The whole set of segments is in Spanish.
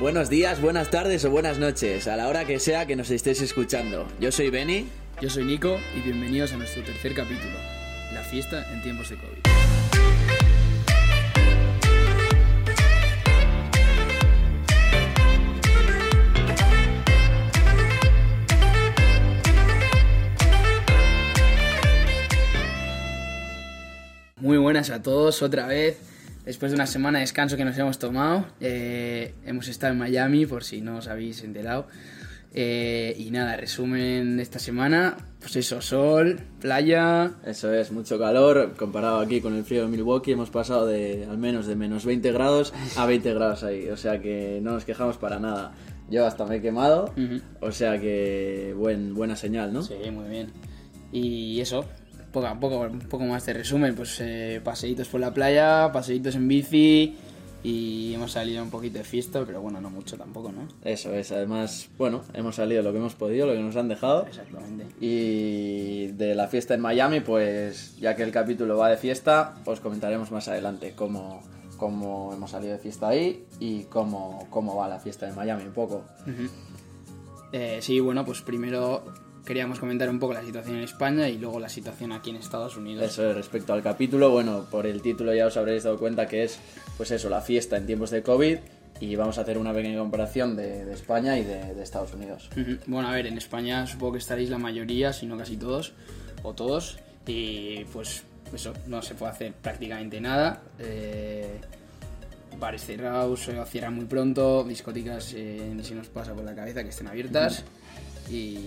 Buenos días, buenas tardes o buenas noches, a la hora que sea que nos estéis escuchando. Yo soy Benny. Yo soy Nico y bienvenidos a nuestro tercer capítulo, la fiesta en tiempos de COVID. Muy buenas a todos otra vez. Después de una semana de descanso que nos hemos tomado, eh, hemos estado en Miami, por si no os habéis enterado. Eh, y nada, resumen de esta semana, pues eso, sol, playa. Eso es, mucho calor. Comparado aquí con el frío de Milwaukee, hemos pasado de al menos de menos 20 grados a 20 grados ahí. O sea que no nos quejamos para nada. Yo hasta me he quemado, o sea que buen, buena señal, ¿no? Sí, muy bien. Y eso, poco a poco, un poco más de resumen, pues eh, paseitos por la playa, paseitos en bici y hemos salido un poquito de fiesta, pero bueno, no mucho tampoco, ¿no? Eso es, además, bueno, hemos salido lo que hemos podido, lo que nos han dejado. Exactamente. Y de la fiesta en Miami, pues ya que el capítulo va de fiesta, os comentaremos más adelante cómo, cómo hemos salido de fiesta ahí y cómo, cómo va la fiesta en Miami un poco. Eh, sí, bueno, pues primero queríamos comentar un poco la situación en España y luego la situación aquí en Estados Unidos. Eso es, respecto al capítulo, bueno, por el título ya os habréis dado cuenta que es, pues eso, la fiesta en tiempos de COVID y vamos a hacer una pequeña comparación de, de España y de, de Estados Unidos. Bueno, a ver, en España supongo que estaréis la mayoría, si no casi todos, o todos, y pues eso, no se puede hacer prácticamente nada. Eh, bares cerrados, se cierran muy pronto, discotecas eh, se nos pasa por la cabeza que estén abiertas, y,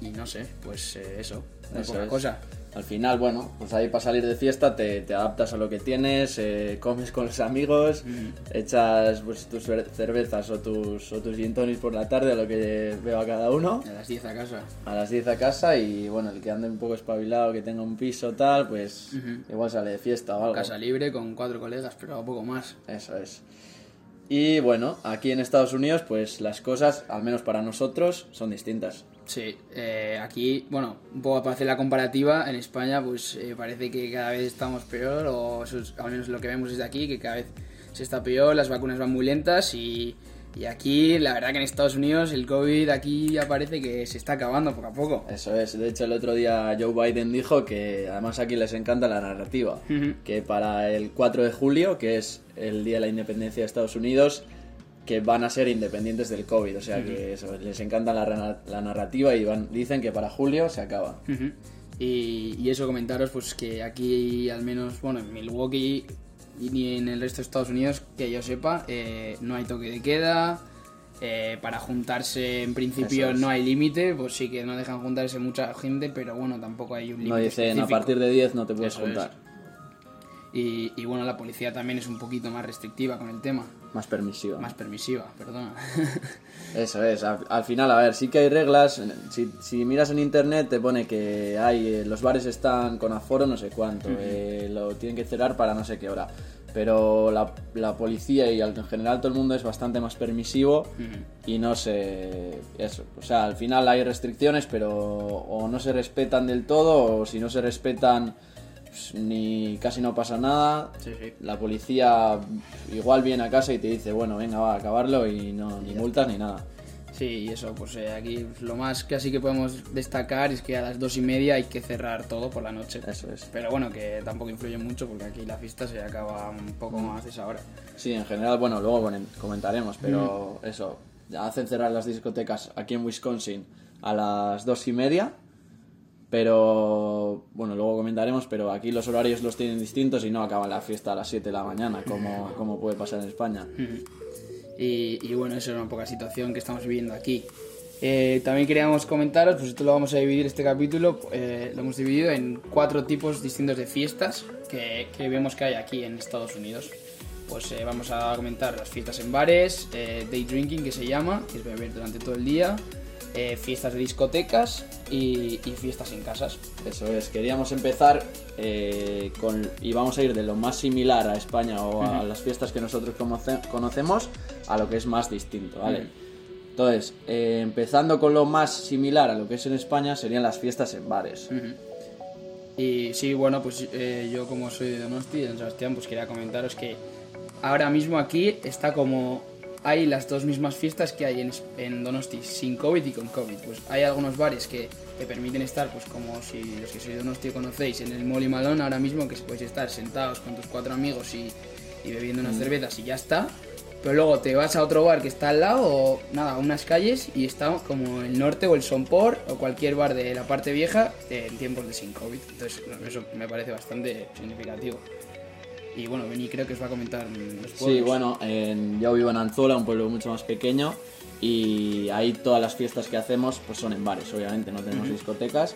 y no sé, pues eh, eso, muy Eso poca es. cosa. Al final, bueno, pues ahí para salir de fiesta te, te adaptas a lo que tienes, eh, comes con los amigos, echas pues, tus cer- cervezas o tus, o tus gin tonics por la tarde, a lo que veo a cada uno, A las 10 a casa. a las 10 a casa y bueno, el que ande un poco espabilado, que tenga un piso tal, pues igual sale de fiesta o algo. Casa libre con cuatro colegas, pero poco más. Eso es. Y bueno, aquí en Estados Unidos, pues las cosas, al menos para nosotros, son distintas. Sí, eh, aquí, bueno, un poco para hacer la comparativa, en España pues eh, parece que cada vez estamos peor, o eso es al menos lo que vemos desde aquí, que cada vez se está peor, las vacunas van muy lentas y, y aquí, la verdad que en Estados Unidos el COVID aquí ya parece que se está acabando poco a poco. Eso es. De hecho, el otro día Joe Biden dijo que además aquí les encanta la narrativa. Que para el 4 de julio, que es el día de la independencia de Estados Unidos, que van a ser independientes del COVID. O sea que eso, les encanta la, narrativa y van, dicen que para julio se acaba. Y, y eso comentaros pues que aquí al menos, bueno, en Milwaukee y ni en el resto de Estados Unidos, que yo sepa, eh, no hay toque de queda. eh, para juntarse en principio es. no hay límite, pues sí que no dejan juntarse mucha gente, pero bueno, tampoco hay un límite. No dicen a partir de 10 no te puedes Eso juntar. Y, y bueno, la policía también es un poquito más restrictiva con el tema, Más permisiva. más permisiva, perdona. Eso es, al, al final, a ver, sí que hay reglas. Si, si miras en internet te pone que hay eh, los bares están con aforo no sé cuánto, eh, lo tienen que cerrar para no sé qué hora. Pero la, la policía y en general todo el mundo es bastante más permisivo y no se... Eso, o sea, al final hay restricciones, pero o no se respetan del todo o si no se respetan ni casi no pasa nada. Sí, sí. La policía igual viene a casa y te dice, bueno, venga, va a acabarlo y no, ni multas ni nada. Sí, y eso, pues eh, aquí lo más que así que podemos destacar es que a las dos y media hay que cerrar todo por la noche. Eso es. Pero bueno, que tampoco influye mucho porque aquí la fiesta se acaba un poco más de esa hora. Sí, en general, bueno, luego comen- comentaremos, pero eso, hacen cerrar las discotecas aquí en Wisconsin a las dos y media, pero comentaremos, pero aquí los horarios los tienen distintos y no acaban la fiesta a las 7 de la mañana, como, como puede pasar en España. Y, y bueno, eso es una poca situación que estamos viviendo aquí. Eh, también queríamos comentaros, pues esto lo vamos a dividir este capítulo, eh, lo hemos dividido en cuatro tipos distintos de fiestas que, que vemos que hay aquí en Estados Unidos. Pues eh, vamos a comentar las fiestas en bares, day drinking que se llama, que es beber durante todo el día, eh, fiestas de discotecas y, y fiestas en casas. Eso es, queríamos empezar eh, con, y vamos a ir de lo más similar a España o a las fiestas que nosotros conoce- conocemos a lo que es más distinto, ¿vale? Entonces, eh, empezando con lo más similar a lo que es en España, serían las fiestas en bares. Y sí, bueno, pues yo como soy de Donosti, de San Sebastián, pues quería comentaros que ahora mismo aquí está como hay las dos mismas fiestas que hay en, en Donosti, sin COVID y con COVID. Pues hay algunos bares que te permiten estar, pues como si los que sois de Donosti conocéis, en el Molly Malone ahora mismo, que podéis estar sentados con tus cuatro amigos y, y bebiendo unas cervezas y ya está. Pero luego te vas a otro bar que está al lado, o nada, a unas calles, y está como el norte o el Sompor o cualquier bar de la parte vieja en tiempos de sin COVID. Entonces, eso me parece bastante significativo. Y bueno, Beni creo que os va a comentar los Sí, pueblos. bueno, en- yo vivo en Anzola, un pueblo mucho más pequeño, y ahí todas las fiestas que hacemos pues son en bares, obviamente, no tenemos discotecas,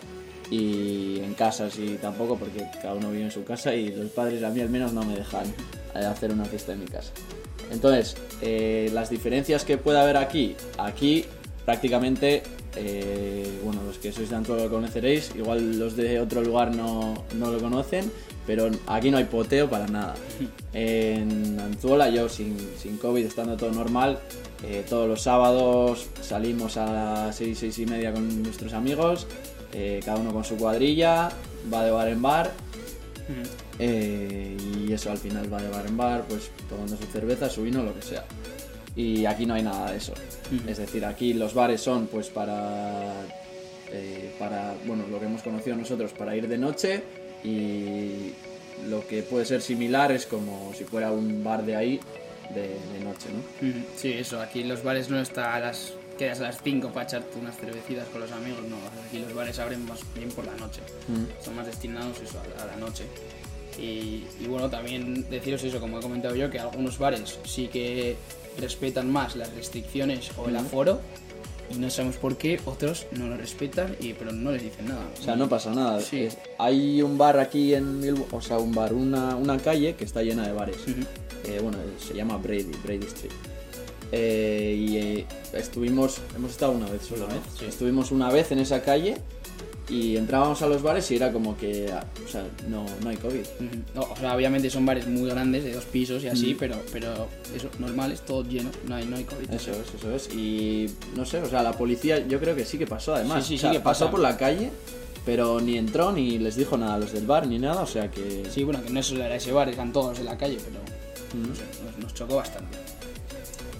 y en casas y tampoco porque cada uno vive en su casa y los padres a mí al menos no me dejan eh, hacer una fiesta en mi casa. Entonces, eh, las diferencias que puede haber aquí, aquí prácticamente, eh, bueno, los que sois de Anzola lo conoceréis, igual los de otro lugar no, no lo conocen, pero aquí no hay poteo para nada. En Anzuola, yo sin, sin COVID, estando todo normal, eh, todos los sábados salimos a las 6, 6 y media con nuestros amigos, eh, cada uno con su cuadrilla, va de bar en bar, eh, y eso al final va de bar en bar, pues tomando su cerveza, su vino, lo que sea. Y aquí no hay nada de eso. Es decir, aquí los bares son pues para, para, bueno, lo que hemos conocido nosotros, para ir de noche y lo que puede ser similar es como si fuera un bar de ahí de, de noche, ¿no? Sí, eso, aquí los bares no está a las quedas a las 5 para echarte unas cervecitas con los amigos, no, aquí los bares abren más bien por la noche, son más destinados eso, a, la- a la noche. Y, y bueno, también deciros eso, como he comentado yo, que algunos bares sí que respetan más las restricciones o el aforo y no sabemos por qué, otros no lo respetan, y, pero no les dicen nada. O sea, no pasa nada. Sí. Es- hay un bar aquí en Bilbao, o sea, un bar, una, una calle que está llena de bares. Eh, bueno, se llama Brady, Brady Street. Eh, y eh, estuvimos, hemos estado una vez solo, ¿no? sí. Estuvimos una vez en esa calle y entrábamos a los bares y era como que, o sea, no, no hay COVID. No, o sea, obviamente son bares muy grandes, de dos pisos y así, pero, pero eso, normal, es todo lleno, no hay, no hay COVID. Eso es, eso es. Y no sé, o sea, la policía yo creo que sí que pasó además. Sí, sí, O sea, sí que pasó por la calle, pero ni entró ni les dijo nada a los del bar ni nada, o sea que... Sí, bueno, que no era ese bar, eran todos en la calle, pero no sé, nos, nos chocó bastante.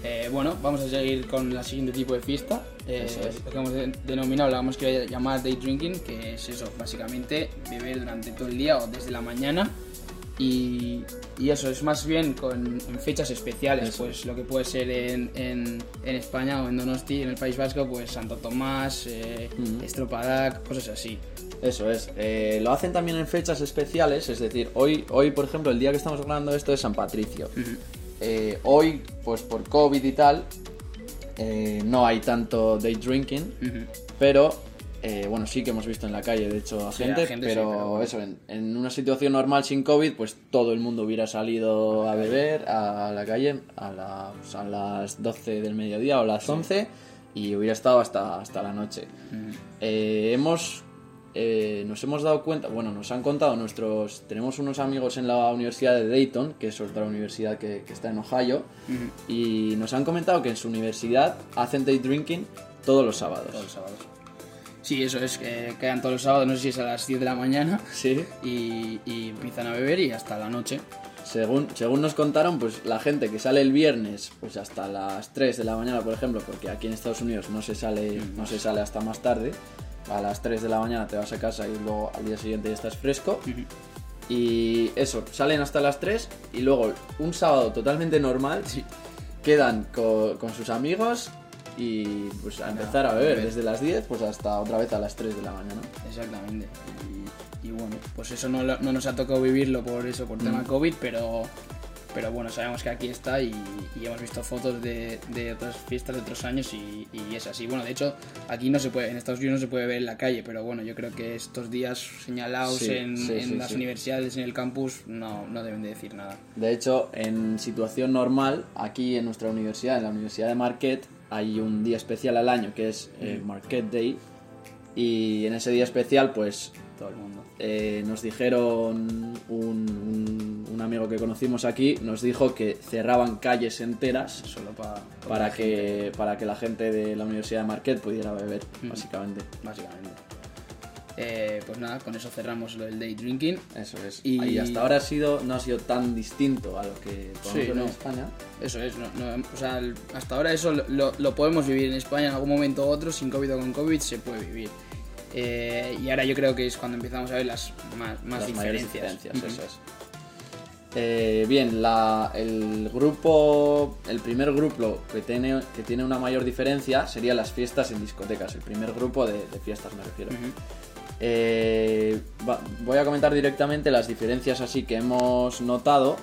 Eh, bueno, vamos a seguir con la siguiente tipo de fiesta. Eh, Eso es. Lo que hemos de- denominado, la vamos a llamar day drinking, que es eso, básicamente beber durante todo el día o desde la mañana. Y, y eso es más bien con, en fechas especiales, Eso pues lo que puede ser en, en, en España o en Donosti, en el País Vasco, pues Santo Tomás, eh, Ujú. Estropadak, cosas así. Eso es. Eh, lo hacen también en fechas especiales, es decir, hoy, hoy por ejemplo, el día que estamos grabando esto es San Patricio. Eh, hoy, pues por COVID y tal, eh, no hay tanto day drinking, pero eh, bueno, sí que hemos visto en la calle, de hecho, a Sí, gente, sí, pero, bueno. eso, en, en una situación normal sin COVID, pues todo el mundo hubiera salido a beber a la calle a, la- pues, a las 12 del mediodía o a las 11 y hubiera estado hasta, hasta la noche. Eh, hemos eh, nos hemos dado cuenta, bueno, nos han contado nuestros, tenemos unos amigos en la Universidad de Dayton, que es otra universidad que, que está en Ohio, Ujú. y nos han comentado que en su universidad hacen day drinking todos los sábados. Todos los sábados. Sí, eso es, que quedan todos los sábados, no sé si es a las 10 de la mañana, Sí. y, y empiezan a beber y hasta la noche. Según, según nos contaron, pues la gente que sale el viernes, pues hasta las 3 de la mañana, por ejemplo, porque aquí en Estados Unidos no se sale, no se sale hasta más tarde. A las 3 de la mañana te vas a casa y luego al día siguiente ya estás fresco. Y eso, salen hasta las 3 y luego un sábado totalmente normal, quedan co- con, sus amigos y pues a empezar a beber desde las 10 pues hasta otra vez a las 3 de la mañana. Exactamente. Y, y bueno, pues eso no, no nos ha tocado vivirlo por eso, por tema COVID, pero, pero bueno, sabemos que aquí está y, y hemos visto fotos de, de otras fiestas de otros años y, y es así. Bueno, de hecho, aquí no se puede, en Estados Unidos no se puede ver en la calle, pero bueno, yo creo que estos días señalados Sí, en, sí, en sí, las universidades, en el campus, no, no deben de decir nada. De hecho, en situación normal, aquí en nuestra universidad, en la Universidad de Marquette, hay un día especial al año que es el Marquette Day. Y en ese día especial, pues Todo el mundo. eh, nos dijeron, un- un amigo que conocimos aquí, nos dijo que cerraban calles enteras Solo pa- para que, para que la gente de la Universidad de Marquette pudiera beber, básicamente. Básicamente. Eh, pues nada, con eso cerramos lo del day drinking. Eso es. Y- Y, hasta ahora ha sido, no ha sido tan distinto a lo que podemos Sí, no. en España. Eso es, no- no, o sea, hasta ahora eso lo, lo- podemos vivir en España en algún momento u otro, sin COVID o con COVID se puede vivir. Eh, y ahora yo creo que es cuando empezamos a ver las más, más las mayores diferencias. diferencias, Ujú. eso es. Eh, bien, la- el grupo, el primer grupo que tiene, que tiene una mayor diferencia sería las fiestas en discotecas, el primer grupo de, de fiestas me refiero. Eh, va- voy a comentar directamente las diferencias así que hemos notado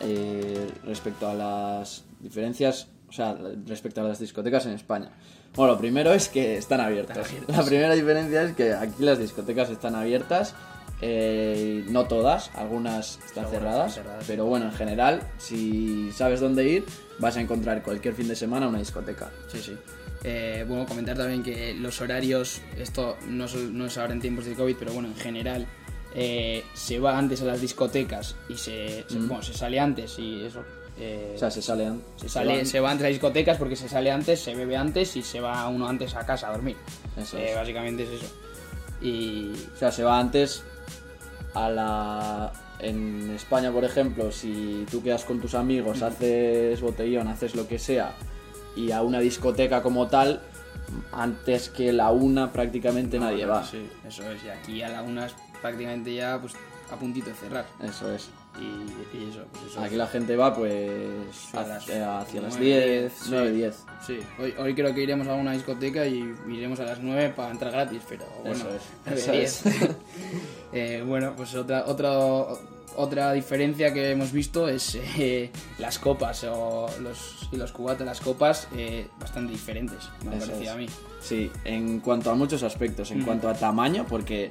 eh, respecto a las diferencias, o sea, respecto a las discotecas en España. Bueno, lo primero es que. Están abiertas. La primera diferencia es que aquí las discotecas están abiertas, eh, no todas, algunas están Algunas cerradas, están cerradas. pero bueno, en general, si sabes dónde ir, vas a encontrar cualquier fin de semana una discoteca. Sí, sí. Eh, bueno, comentar también que los horarios, esto no, no es ahora en tiempos de COVID, pero bueno, en general, eh, se va antes a las discotecas y se, se- bueno, se sale antes y eso. eh, O sea, se salen. se, sale, van- se va antes a las discotecas porque se sale antes, se bebe antes y se va uno antes a casa a dormir. Eso es. básicamente es eso. Y O sea, se va antes a la... En España, por ejemplo, si tú quedas con tus amigos, haces botellón, haces lo que sea, y a una discoteca como tal, antes que la una prácticamente nadie va. Sí, eso es. Y aquí a la una es prácticamente ya pues, a puntito de cerrar. Eso es. Y, y eso, pues eso. Aquí la gente va pues a las hacia, hacia las nueve, 10, sí. 9, 10. Sí, hoy, hoy creo que iremos a una discoteca y iremos a las 9 para entrar gratis, pero bueno, Eso es, nueve, eso diez. es. Eh, bueno, pues otra, otra, otra diferencia que hemos visto es eh, las copas o los, y los cubatas, las copas eh, bastante diferentes, me ha parecido a mí. Sí, en cuanto a muchos aspectos, en cuanto a tamaño, porque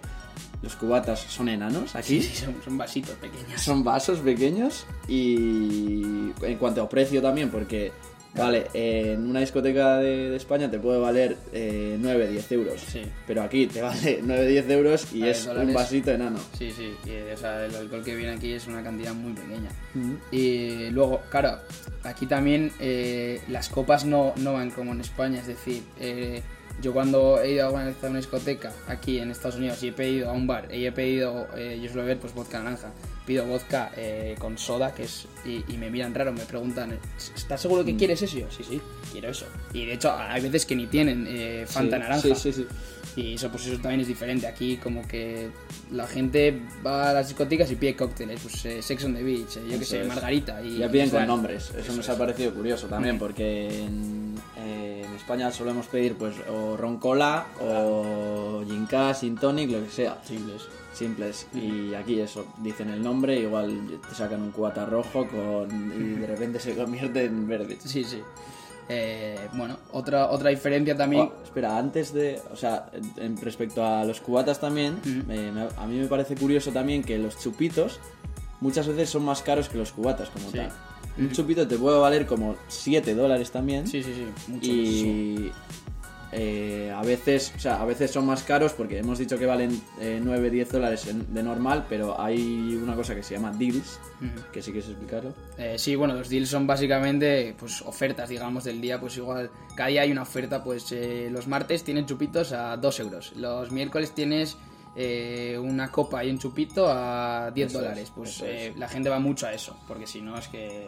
los cubatas son enanos aquí. Sí, sí, son, son vasitos pequeños. Son vasos pequeños y en cuanto a precio también, porque, vale, en una discoteca de, de España te puede valer eh, 9, 10 euros, Sí. pero aquí te vale 9, 10 euros y A es dólares. un vasito enano. Sí, sí, y, o sea, el alcohol que viene aquí es una cantidad muy pequeña. Y luego, claro, aquí también eh, las copas no, no van como en España, es decir, eh, yo cuando he ido a una discoteca aquí en Estados Unidos y he pedido a un bar y he pedido, eh, yo suelo beber pues vodka naranja, pido vodka eh, con soda que es y, y me miran raro, me preguntan, ¿estás seguro que quieres eso? Y yo, sí, sí, quiero eso. Y de hecho hay veces que ni tienen eh, Fanta Sí, naranja. Sí, sí, sí. Y eso, pues eso también es diferente. Aquí como que la gente va a las discotecas y pide cócteles, pues eh, Sex on the Beach, yo que Eso sé, es. Margarita. Y Ya piden con nombres, eso, Eso nos es. ha parecido curioso también, Mm. porque en España solemos pedir pues o ron cola o gin K, gin tonic, lo que sea. Simples. simples y aquí eso dicen el nombre igual te sacan un cubata rojo con y de repente se convierte en verde Sí, sí. Eh, bueno, otra, otra diferencia también... Oh, espera antes de o sea en- respecto a los cubatas también me- me- a mí me parece curioso también que los chupitos muchas veces son más caros que los cubatas como Sí. tal un chupito te puede valer como 7 dólares también Sí, sí, sí. Mucho, y eh, a veces o sea a veces son más caros porque hemos dicho que valen eh, 9 10 dólares de normal pero hay una cosa que se llama deals que sí quieres explicarlo Eh, sí, bueno, los deals son básicamente pues ofertas, digamos, del día. Pues igual, cada día hay una oferta. Pues eh, los martes tienen chupitos a 2 euros. Los miércoles tienes eh, una copa y un chupito a 10 Eso es, dólares. Pues eh, la gente va mucho a eso, porque si no es que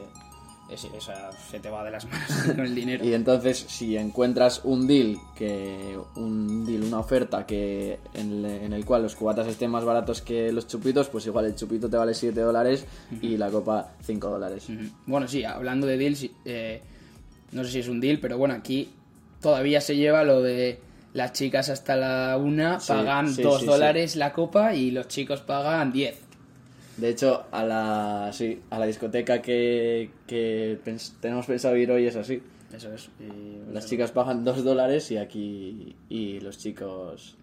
es- o sea, se te va de las manos con el dinero. Y entonces, si encuentras un deal, que un deal, una oferta que en, le- en el cual los cubatas estén más baratos que los chupitos, pues igual el chupito te vale 7 dólares y la copa 5 dólares. Bueno, sí, hablando de deals, eh, no sé si es un deal, pero bueno, aquí todavía se lleva lo de las chicas hasta la una Sí, pagan sí, 2 sí, dólares la copa y los chicos pagan 10. De hecho, a la, sí, a la discoteca que, que pens- tenemos pensado ir hoy es así. Eso es. y- Las chicas pagan 2 dólares y aquí y los chicos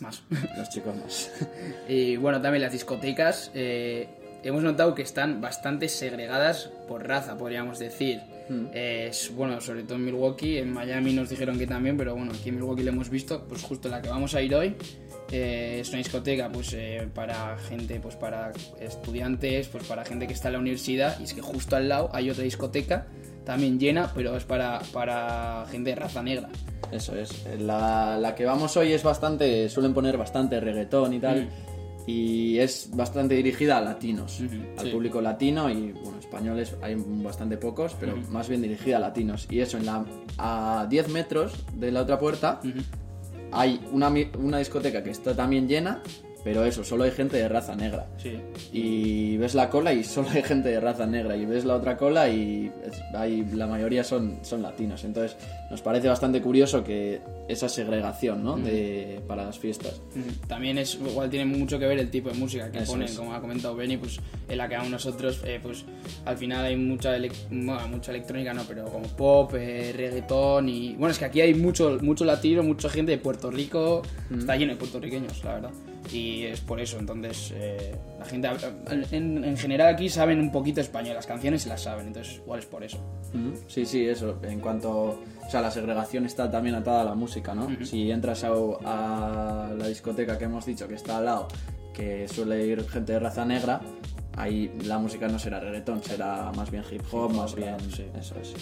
Más. los chicos más. y bueno, también las discotecas eh, hemos notado que están bastante segregadas por raza, podríamos decir. Mm. Eh, es- bueno, sobre todo en Milwaukee, en Miami nos dijeron que también, pero bueno, aquí en Milwaukee lo hemos visto, pues justo la que vamos a ir hoy. eh, es una discoteca pues eh, para gente, pues para estudiantes, pues para gente que está en la universidad y es que justo al lado hay otra discoteca también llena, pero es para, para gente de raza negra. Eso es. La, la que vamos hoy es bastante. Suelen poner bastante reggaetón y tal. Y es bastante dirigida a latinos, al sí. público latino y bueno, españoles hay bastante pocos, pero más bien dirigida a latinos. Y eso, en la, a 10 metros de la otra puerta hay una, una discoteca que está también llena, pero eso, solo hay gente de raza negra. Sí. Y ves la cola y solo hay gente de raza negra. Y ves la otra cola y hay, la mayoría son, son latinos. Entonces nos parece bastante curioso que esa segregación ¿no? de, para las fiestas. También es igual tiene mucho que ver el tipo de música que Eso ponen, es. como ha comentado Benny, pues en la que a nosotros, eh, pues al final hay mucha, bueno, mucha electrónica, no, pero como pop, eh, reggaetón y bueno, es que aquí hay mucho, mucho latino, mucha gente de Puerto Rico, está lleno de puertorriqueños, la verdad. Y es por eso, entonces eh, la gente, en, en general aquí saben un poquito español, las canciones se las saben, entonces igual es por eso. Sí, sí, eso. En cuanto. O sea, la segregación está también atada a la música, ¿no? Si entras a, a la discoteca que hemos dicho que está al lado, que suele ir gente de raza negra, ahí la música no será reggaetón, será más bien hip hop, más bien. sí. Eso es.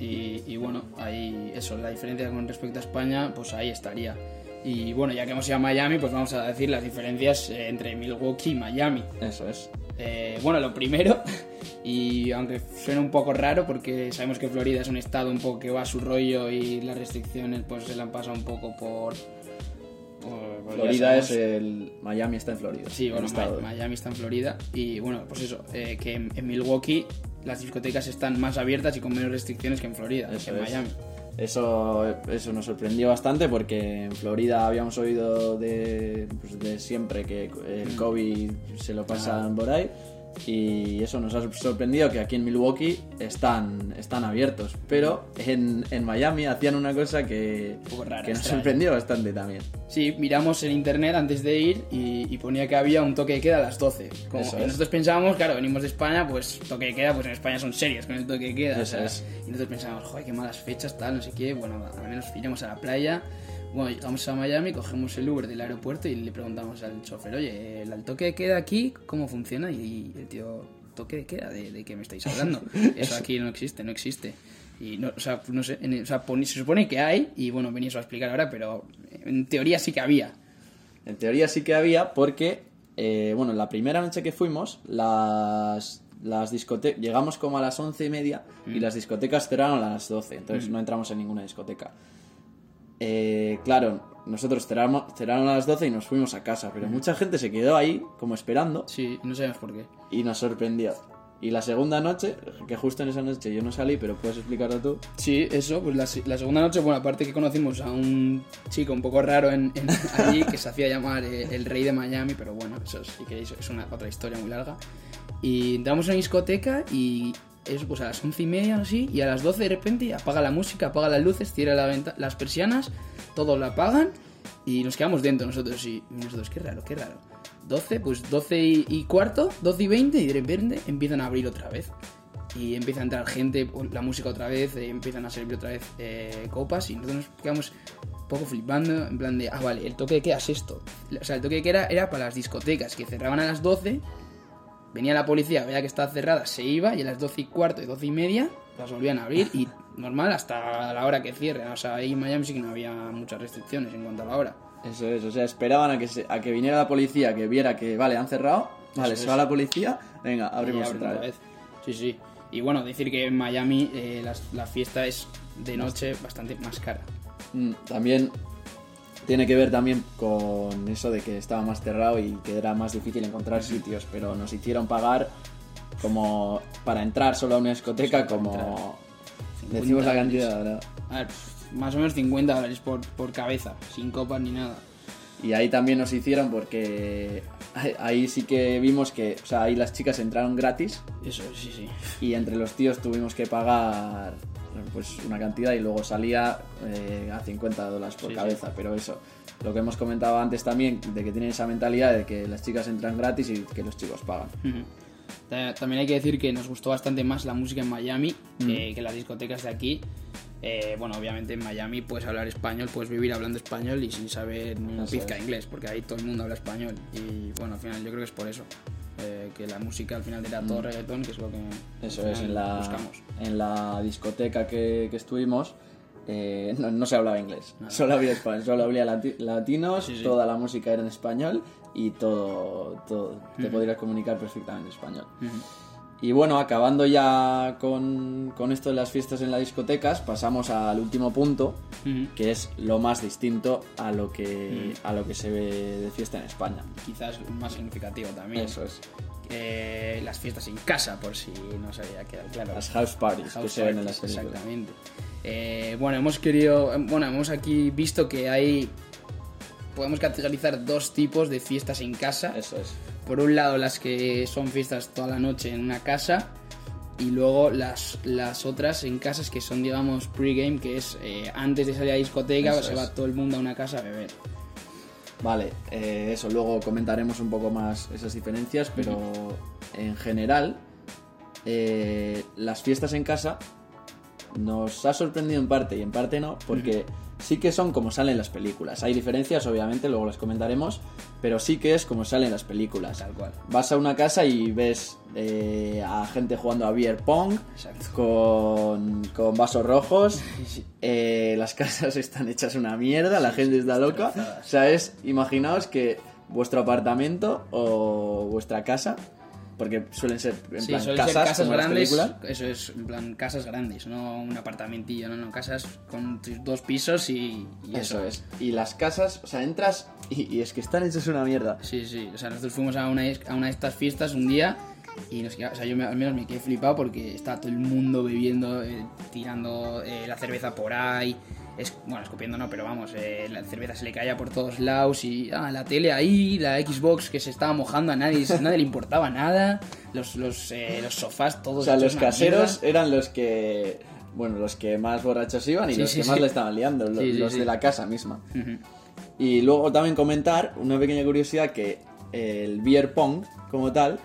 Y, y bueno, ahí eso, la diferencia con respecto a España, pues ahí estaría. Y bueno, ya que hemos ido a Miami, pues vamos a decir las diferencias eh, entre Milwaukee y Miami. Eso es. Eh, bueno, lo primero, y aunque suena un poco raro porque sabemos que Florida es un estado un poco que va a su rollo y las restricciones pues se le han pasado un poco por... por- por- ya Florida es el. Miami está en Florida. Sí, bueno, estado. Mi- Miami está en Florida y bueno, pues eso, eh, que en, en Milwaukee las discotecas están más abiertas y con menos restricciones que en Florida, Eso que en es. Miami. Eso, eso nos sorprendió bastante porque en Florida habíamos oído de, pues, de siempre que Mm. el COVID se lo pasan por ahí y eso nos ha sorprendido que aquí en Milwaukee están, están abiertos. Pero en, en Miami hacían una cosa que, rara, que nos extraña. sorprendió bastante también. Sí, miramos en internet antes de ir y, y ponía que había un toque de queda a las 12. Como Eso y es. nosotros pensábamos, claro, venimos de España, pues toque de queda, pues en España son serios con el toque de queda. o Eso sea, es. Y nosotros pensábamos, joder, qué malas fechas, tal, no sé qué. Bueno, al menos iremos a la playa. Bueno, llegamos a Miami, cogemos el Uber del aeropuerto y le preguntamos al chofer, oye, ¿el toque de queda aquí cómo funciona? Y el tío, ¿toque de queda? ¿De, de qué me estáis hablando? Eso aquí no existe, no existe. Y no, o sea, no sé, en- o sea, se supone que hay, y bueno, venís a explicar ahora, pero en teoría sí que había. En teoría sí que había porque, eh, bueno, la primera noche que fuimos, las, las discotecas, llegamos como a las once y media y las discotecas cerraron a las 12, entonces no entramos en ninguna discoteca. Eh, claro, nosotros cerramos, cerraron a las 12 y nos fuimos a casa, pero mucha gente se quedó ahí como esperando Sí, no sabemos por qué. y nos sorprendió. Y la segunda noche, que justo en esa noche yo no salí, pero puedes explicarlo tú. Sí, eso, pues la, la segunda noche, bueno, aparte que conocimos a un chico un poco raro en, en- allí que se hacía llamar eh, el rey de Miami, pero bueno, eso sí que es, es una otra historia muy larga. Y entramos a una discoteca y eso, pues a las once y media o así, y a las 12 de repente apaga la música, apaga las luces, tira la venta- las persianas, todos lo apagan y nos quedamos dentro nosotros y, nosotros, qué raro, qué raro. 12, pues 12 y, cuarto, 12 y 20 y de repente empiezan a abrir otra vez. Y empieza a entrar gente, la música otra vez, eh, empiezan a servir otra vez eh, copas y nosotros nos quedamos un poco flipando, en plan de, ah, vale, el toque de queda es esto. O sea, el toque de queda era para las discotecas que cerraban a las 12, venía la policía, veía que estaba cerrada, se iba y a las 12 y cuarto y 12 y media las volvían a abrir y normal hasta la hora que cierren. O sea, ahí en Miami sí que no había muchas restricciones en cuanto a la hora. Eso es, o sea, esperaban a que, se- a que viniera la policía, que viera que, vale, han cerrado, vale, Eso se es. va la policía, venga, abrimos otra vez. Sí, sí. Y bueno, decir que en Miami eh, la fiesta es de noche bastante más cara. Mm, También tiene que ver también con eso de que estaba más cerrado y que era más difícil encontrar sitios, pero nos hicieron pagar como para entrar solo a una discoteca, como decimos la 50 cantidad, ¿verdad? A ver, pf, más o menos 50 dólares por, por cabeza, sin copas ni nada. Y ahí también nos hicieron porque ahí- ahí sí que vimos que, o sea, ahí las chicas entraron gratis Eso, sí, sí. y entre los tíos tuvimos que pagar pues una cantidad y luego salía eh, a 50 dólares por Sí, cabeza, pero eso, lo que hemos comentado antes también, de que tienen esa mentalidad de que las chicas entran gratis y que los chicos pagan. También hay que decir que nos gustó bastante más la música en Miami que, que las discotecas de aquí. Eh, bueno, obviamente en Miami puedes hablar español, puedes vivir hablando español y sin saber ni un Eso pizca inglés, porque ahí todo el mundo habla español. Y bueno, al final yo creo que es por eso. Eh, que la música al final era todo reggaetón, que es lo que Mm. Eso es, en la, buscamos. en la discoteca que, que estuvimos eh, no, no se hablaba inglés, solo había español, solo había lati- latinos, Sí, sí. toda la música era en español y todo, todo te podrías comunicar perfectamente en español. Y bueno, acabando ya con, con esto de las fiestas en las discotecas, pasamos al último punto, que es lo más distinto a lo que, a lo que se ve de fiesta en España. Quizás más significativo también. Eso es. Eh, las fiestas en casa, por si no se había quedado claro. Las house parties que House se ven en las películas. Exactamente. Eh, bueno, hemos querido. Bueno, hemos aquí visto que hay. Podemos categorizar dos tipos de fiestas en casa. Eso es. Por un lado, las que son fiestas toda la noche en una casa. Y luego las, las otras en casas que son, digamos, pregame, que es eh, antes de salir a la discoteca, Eso se es. va todo el mundo a una casa a beber. Vale, eh, eso luego comentaremos un poco más esas diferencias, pero en general eh, las fiestas en casa nos ha sorprendido en parte y en parte no, porque sí que son como salen las películas. Hay diferencias, obviamente, luego las comentaremos, pero sí que es como salen las películas. Tal cual. Vas a una casa y ves eh, a gente jugando a beer pong con, con vasos rojos. eh, las casas están hechas una mierda, la gente está loca. O sea, es, imaginaos que vuestro apartamento o vuestra casa, porque suelen ser en Sí, plan suelen casas, ser casas como grandes. Eso es, en plan, casas grandes, no un apartamentillo, no, no, casas con tus dos pisos y, y Eso es. Y las casas, o sea, entras y, y es que están hechas una mierda. Sí, sí, o sea, nosotros fuimos a una, a una de estas fiestas un día y nos queda- o sea, yo me- al menos me quedé flipado porque estaba todo el mundo bebiendo, eh, tirando eh, la cerveza por ahí, es, bueno, escupiendo no, pero vamos, eh, la cerveza se le caía por todos lados y ah, la tele ahí, la Xbox que se estaba mojando, a nadie, a nadie le importaba nada, los, los, eh, los sofás todos O sea, los caseros mierda. eran los que. Bueno, los que más borrachos iban y Sí, los sí, que más le estaban liando, los de la casa misma. Y luego también comentar una pequeña curiosidad que el beer pong como tal.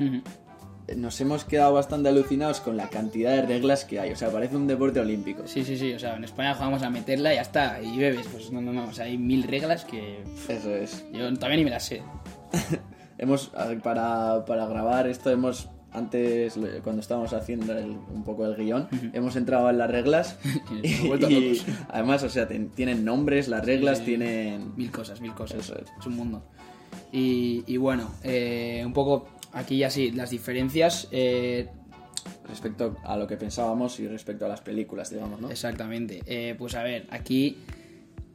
Nos hemos quedado bastante alucinados con la cantidad de reglas que hay. O sea, parece un deporte olímpico. Sí, sí, sí, o sea, en España jugamos a meterla y ya está, y bebes, pues no, no, no, o sea, hay mil reglas que Eso es. yo todavía ni me las sé. Hemos, para, para grabar esto, hemos, antes, cuando estábamos haciendo el- un poco el guion, hemos entrado en las reglas Y y además, o sea, ten- tienen nombres, las reglas tienen... Mil cosas, mil cosas. Eso es. es. un mundo. Y, y bueno, eh, un poco aquí ya sí, las diferencias. eh, Respecto a lo que pensábamos y respecto a las películas, digamos, ¿no? Exactamente. Eh, pues a ver, aquí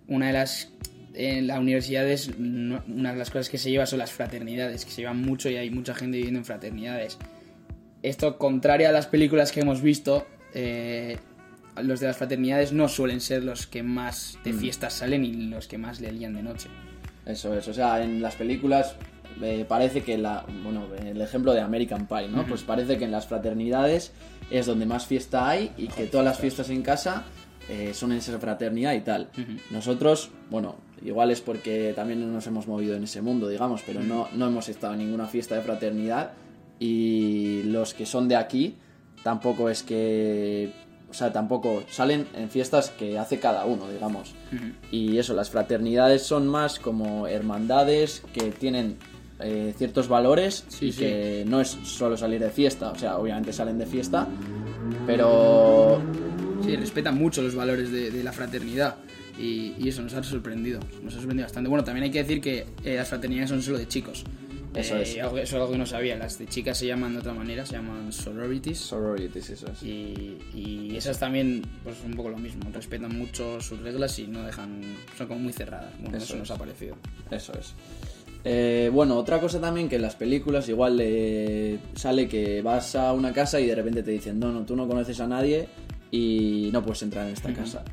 una de las. En la universidad es no- una de las cosas que se lleva son las fraternidades, que se llevan mucho y hay mucha gente viviendo en fraternidades. Esto, contrario a las películas que hemos visto, eh, los de las fraternidades no suelen ser los que más de fiestas salen y los que más le lían de noche. Eso es, o sea, en las películas eh, parece que la, bueno, el ejemplo de American Pie, ¿no? Pues parece que en las fraternidades es donde más fiesta hay y que todas las fiestas en casa eh, son en esa fraternidad y tal. Nosotros, bueno, igual es porque también no nos hemos movido en ese mundo, digamos, pero no, no hemos estado en ninguna fiesta de fraternidad y los que son de aquí tampoco es que... O sea, tampoco salen en fiestas que hace cada uno, digamos. Y eso, las fraternidades son más como hermandades que tienen eh, ciertos valores Sí, y sí. que no es solo salir de fiesta. O sea, obviamente salen de fiesta, pero Sí, respetan mucho los valores de, de la fraternidad. Y, y eso nos ha sorprendido. Nos ha sorprendido bastante. Bueno, también hay que decir que eh, las fraternidades son solo de chicos. Eso Eh, es. algo- Eso es algo que no sabía. Las de chicas se llaman de otra manera, se llaman sororities. sororities, eso es. Y, y esas también, pues un poco lo mismo. Respetan mucho sus reglas y no dejan. Son como muy cerradas. Bueno, Eso eso, nos ha parecido. Eso es. Eh, bueno, otra cosa también que en las películas igual eh, sale que vas a una casa y de repente te dicen, no, no, tú no conoces a nadie y no puedes entrar en esta casa.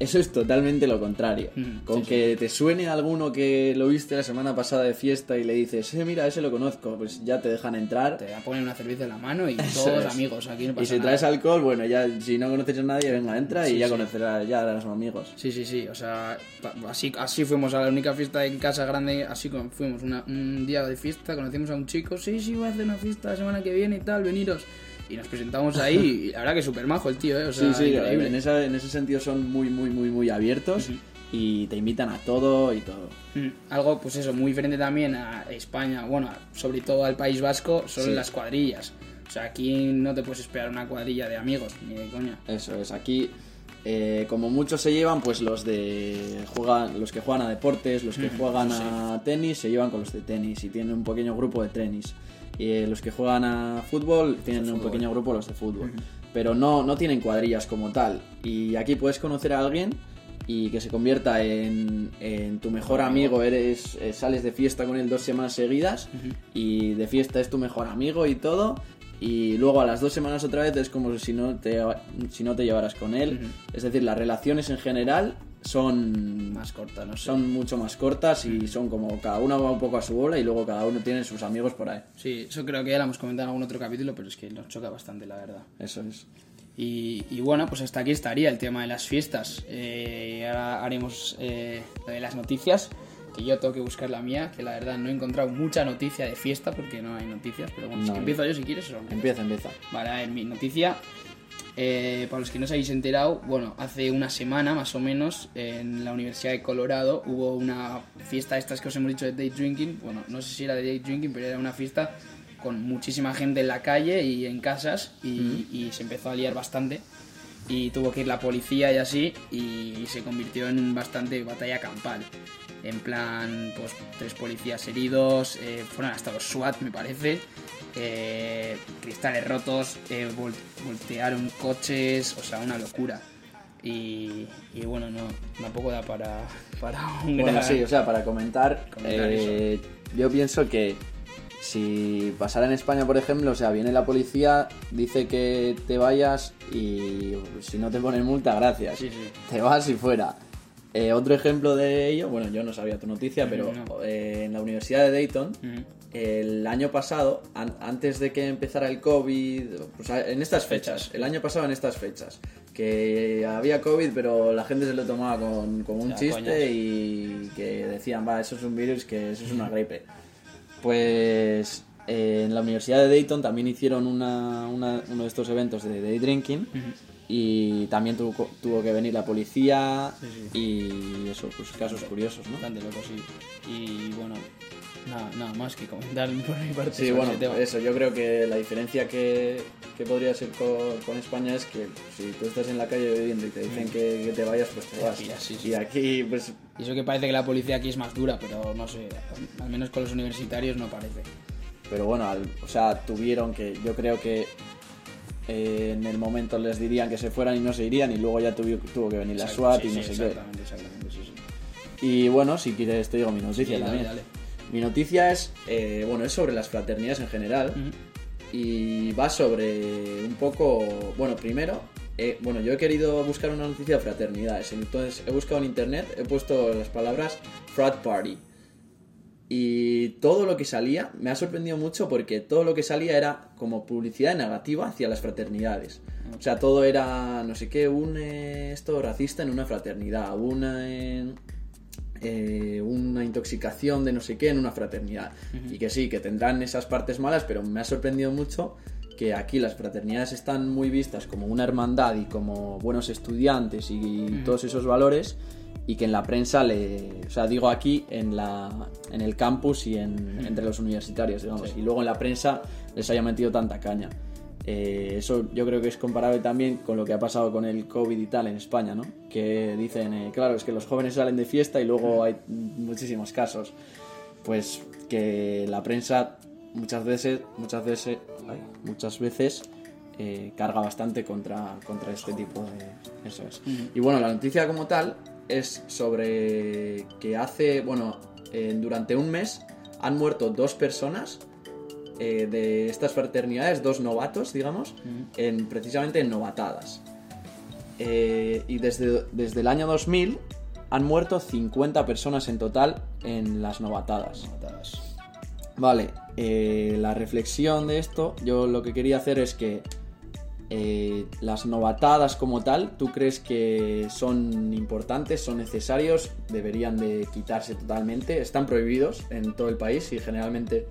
Eso es totalmente lo contrario. Ujú, Con sí, que te suene alguno que lo viste la semana pasada de fiesta y le dices, eh, mira, ese lo conozco, pues ya te dejan entrar. Te ponen una cerveza en la mano y Eso todos es. amigos. Aquí no y pasa si nada. traes alcohol, bueno, ya si no conoces a nadie, venga, entra y ya conocerás, ya harás amigos. Sí, sí, sí, o sea, así, así fuimos a la única fiesta en casa grande, así como fuimos una- un día de fiesta, conocimos a un chico, sí, sí, voy a hacer una fiesta la semana que viene y tal, veniros. Y nos presentamos ahí y la verdad que súper majo el tío, ¿eh? O sea, sí, sí, increíble. en, esa- en ese sentido son muy, muy, muy, muy abiertos y te invitan a todo y todo. Mm, Algo, pues eso, muy diferente también a España, bueno, sobre todo al País Vasco, son Sí. las cuadrillas. O sea, aquí no te puedes esperar una cuadrilla de amigos, ni de coña. Eso es, aquí eh, como muchos se llevan, pues los de juegan, los que juegan a deportes, los que juegan a tenis se llevan con los de tenis y tienen un pequeño grupo de tenis. Y eh, los que juegan a fútbol tienen un pequeño grupo los de fútbol. Pero no, no tienen cuadrillas como tal. Y aquí puedes conocer a alguien y que se convierta en, en tu mejor amigo. Eres, eh, sales de fiesta con él dos semanas seguidas y de fiesta es tu mejor amigo y todo. Y luego a las dos semanas otra vez es como si no te, si no te llevaras con él. Es decir, las relaciones en general son Más corta, no sé. son mucho más cortas y son como cada uno va un poco a su bola y luego cada uno tiene sus amigos por ahí. Sí, eso creo que ya lo hemos comentado en algún otro capítulo, pero es que nos choca bastante, la verdad. Eso es. Y, y bueno, pues hasta aquí estaría el tema de las fiestas. Eh, ahora haremos eh, lo de las noticias, que yo tengo que buscar la mía, que la verdad no he encontrado mucha noticia de fiesta porque no hay noticias, pero bueno, No. empiezo yo si quieres. O... Empieza, empieza. Vale, a ver, mi noticia. Eh, para los que no os habéis enterado, bueno, hace una semana más o menos en la Universidad de Colorado hubo una fiesta, estas que os hemos dicho de day drinking. Bueno, no sé si era de day drinking, pero era una fiesta con muchísima gente en la calle y en casas y, y se empezó a liar bastante. Y tuvo que ir la policía y así, y se convirtió en bastante batalla campal. En plan, pues tres policías heridos, eh, fueron hasta los SWAT, me parece. Eh, cristales rotos, eh, vol- voltearon coches, o sea, una locura. Y, y bueno, no, tampoco da para, para un Bueno, gran- sí, o sea, para comentar, Comentar eh, yo pienso que si pasara en España, por ejemplo, o sea, viene la policía, dice que te vayas y si no te ponen multa, gracias. Sí, sí. Te vas y fuera. Eh, otro ejemplo de ello, bueno, yo no sabía tu noticia, pero no. eh, en la Universidad de Dayton. El año pasado, an- antes de que empezara el COVID, pues en estas fechas, el año pasado en estas fechas, que había COVID, pero la gente se lo tomaba con, como un chiste coñas. y que decían, va, eso es un virus, que eso es una gripe. Pues eh, en la Universidad de Dayton también hicieron una- una- uno de estos eventos de day drinking y también tuvo, tuvo que venir la policía y eso, pues casos curiosos, ¿no? Bastante loco, sí. Y bueno, nada, nada más que comentar por mi parte. Sí, sobre bueno, ese tema. eso, yo creo que la diferencia que, que podría ser con, con España es que si tú estás en la calle bebiendo y te dicen que, que te vayas, pues te vas. sí, sí. Y aquí, pues, Y eso que parece que la policía aquí es más dura, pero no sé, al menos con los universitarios no parece. pero bueno, al- o sea, tuvieron que, yo creo que eh, en el momento les dirían que se fueran y no se irían y luego ya tuvo, tuvo que venir la SWAT sí, y no sé qué. Exactamente, exactamente, sí, sí. Y bueno, si quieres te digo mi noticia Sí, dale, también. dale. Mi noticia es, eh, bueno, es sobre las fraternidades en general. Y va sobre un poco, bueno, primero, eh, bueno, yo he querido buscar una noticia de fraternidades, entonces he buscado en internet, he puesto las palabras frat party y todo lo que salía me ha sorprendido mucho porque todo lo que salía era como publicidad negativa hacia las fraternidades. O sea, todo era, no sé qué, un eh, esto racista en una fraternidad, una en- eh, una intoxicación de no sé qué en una fraternidad. Y que sí, que tendrán esas partes malas, pero me ha sorprendido mucho que aquí las fraternidades están muy vistas como una hermandad y como buenos estudiantes y todos esos valores y que en la prensa le o sea digo aquí en la en el campus y en, entre los universitarios digamos. Y luego en la prensa les haya metido tanta caña Eh, eso yo creo que es comparable también con lo que ha pasado con el COVID y tal en España, ¿no? Que dicen, eh, claro, es que los jóvenes salen de fiesta y luego hay muchísimos casos. Pues que la prensa muchas veces, muchas veces, muchas veces eh, carga bastante contra, contra este tipo de... Eso es. Y bueno, la noticia como tal es sobre que hace, bueno, durante un mes han muerto dos personas eh, de estas fraternidades, dos novatos, digamos, en, precisamente en novatadas. Eh, y desde, desde el año 2000 han muerto 50 personas en total en las novatadas. Vale, eh, la reflexión de esto, yo lo que quería hacer es que eh, las novatadas como tal, ¿tú crees que son importantes, son necesarios, deberían de quitarse totalmente? Están prohibidos en todo el país y generalmente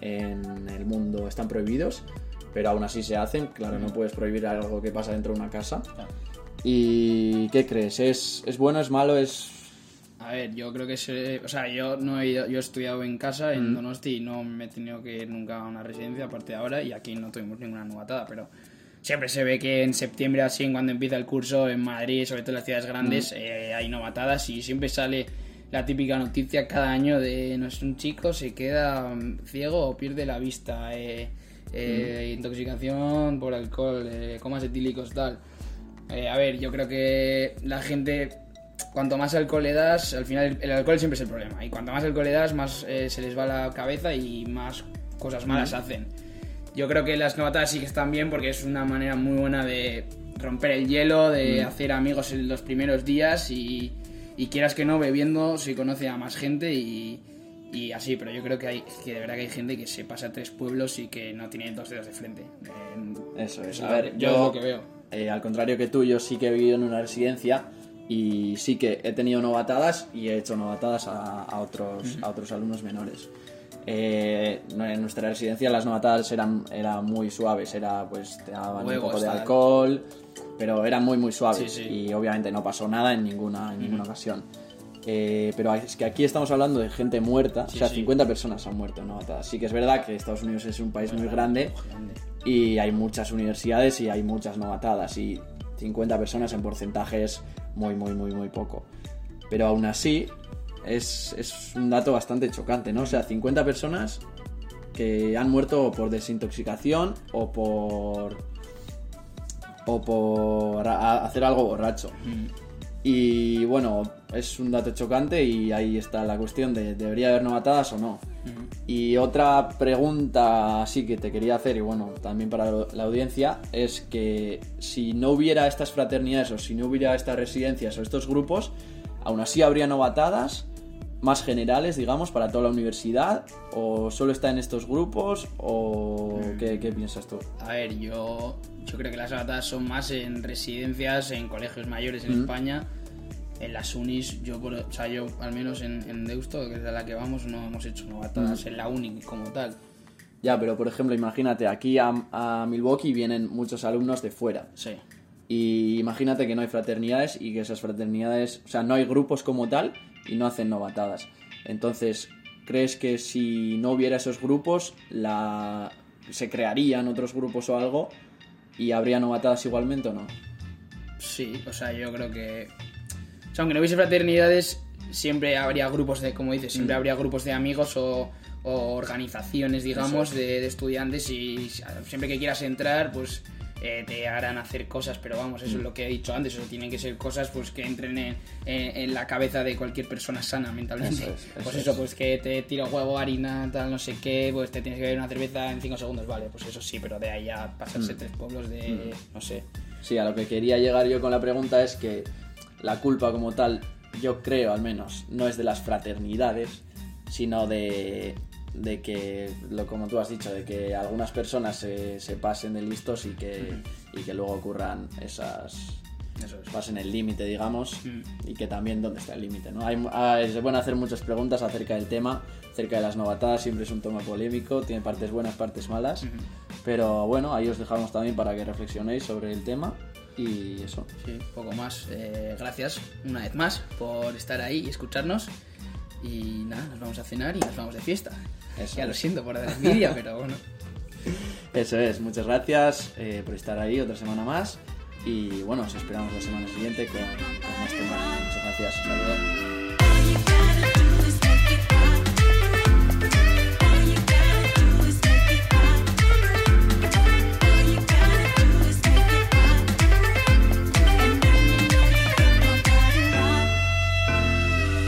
en el mundo están prohibidos. pero aún así se hacen. Claro, no puedes prohibir algo que pasa dentro de una casa. ¿Y qué crees? ¿Es, es bueno, es malo, es a ver, yo creo que se, o sea, yo no he ido, yo he estudiado en casa en Donosti y no me he tenido que ir nunca a una residencia aparte de ahora y aquí no tuvimos ninguna novatada, pero siempre se ve que en septiembre así, cuando empieza el curso en Madrid, sobre todo en las ciudades grandes, eh, hay novatadas y siempre sale la típica noticia cada año de no es un chico se queda mm, ciego o pierde la vista, eh, eh, intoxicación por alcohol, comas etílicos tal. a ver, yo creo que la gente cuanto más alcohol le das, al final el, alcohol siempre es el problema. Y cuanto más alcohol le das, más eh, se les va la cabeza y más cosas malas hacen. Yo creo que las novatadas sí que están bien porque es una manera muy buena de romper el hielo, de hacer amigos en los primeros días y, quieras que no, bebiendo se conoce a más gente y, así, pero yo creo que hay que de verdad que hay gente que se pasa a tres pueblos y que no tiene dos dedos de frente. Eso es. A ver, yo, lo que veo. Eh, al contrario que tú, yo sí que he vivido en una residencia y sí que he tenido novatadas y he hecho novatadas a, otros, a otros alumnos menores. Eh, en nuestra residencia las novatadas eran, eran muy suaves, era pues te daban un poco de alcohol, pero eran muy muy suaves y obviamente no pasó nada en ninguna, en ninguna ocasión. Eh, pero es que aquí estamos hablando de gente muerta, o sea, 50 personas han muerto en novatadas. Sí que es verdad que Estados Unidos es un país muy grande y hay muchas universidades y hay muchas novatadas y 50 personas en porcentajes muy, muy, muy, muy poco. Pero aún así, es, es, un dato bastante chocante, ¿no? O sea, 50 personas que han muerto por desintoxicación o por. O por hacer algo borracho. Y bueno, es un dato chocante y ahí está la cuestión de debería haber novatadas o no. Y otra pregunta así que te quería hacer, y bueno, también para la audiencia, es que si no hubiera estas fraternidades o si no hubiera estas residencias o estos grupos, aún así habría novatadas más generales, digamos, para toda la universidad? ¿O solo está en estos grupos? ¿O mm. qué, piensas tú? A ver, yo, yo creo que las novatadas son más en residencias, en colegios mayores en mm. España en las unis, yo, o sea, yo al menos en, Deusto, que es de la que vamos, no hemos hecho novatadas mm. en la uni como tal. Ya, pero por ejemplo, imagínate, aquí a, Milwaukee vienen muchos alumnos de fuera. Sí. Y imagínate que no hay fraternidades y que esas fraternidades, o sea, no hay grupos como tal y no hacen novatadas. Entonces, ¿crees que si no hubiera esos grupos, la... se crearían otros grupos o algo y habría novatadas igualmente o no? Sí, o sea, yo creo que aunque no hubiese fraternidades, siempre habría grupos de, como dices, siempre mm. habría grupos de amigos o, organizaciones, digamos, de, estudiantes y siempre que quieras entrar, pues eh, te harán hacer cosas, pero vamos, eso es mm. lo que he dicho antes, eso tienen que ser cosas pues que entren en, la cabeza de cualquier persona sana mentalmente. pues eso, pues que te tiro huevo, harina, tal, no sé qué, pues te tienes que beber una cerveza en 5 segundos, vale, pues eso sí, pero de ahí a pasarse mm. tres pueblos de, no sé. Sí, a lo que quería llegar yo con la pregunta es que la culpa como tal, yo creo al menos, no es de las fraternidades, sino de, de que, lo, como tú has dicho, de que algunas personas se, se pasen de listos y que, y que luego ocurran esas... pasen el límite, digamos, y que también dónde está el límite, ¿no? Hay, ah, se pueden hacer muchas preguntas acerca del tema, acerca de las novatadas, siempre es un tema polémico, tiene partes buenas, partes malas, pero bueno, ahí os dejamos también para que reflexionéis sobre el tema y eso. Sí, poco más. Eh, gracias una vez más por estar ahí y escucharnos. Y nada, nos vamos a cenar y nos vamos de fiesta. ya lo siento por dar envidia, pero bueno. Eso es, muchas gracias eh, por estar ahí otra semana más. Y bueno, os esperamos la semana siguiente con, con más temas. Muchas gracias, saludos.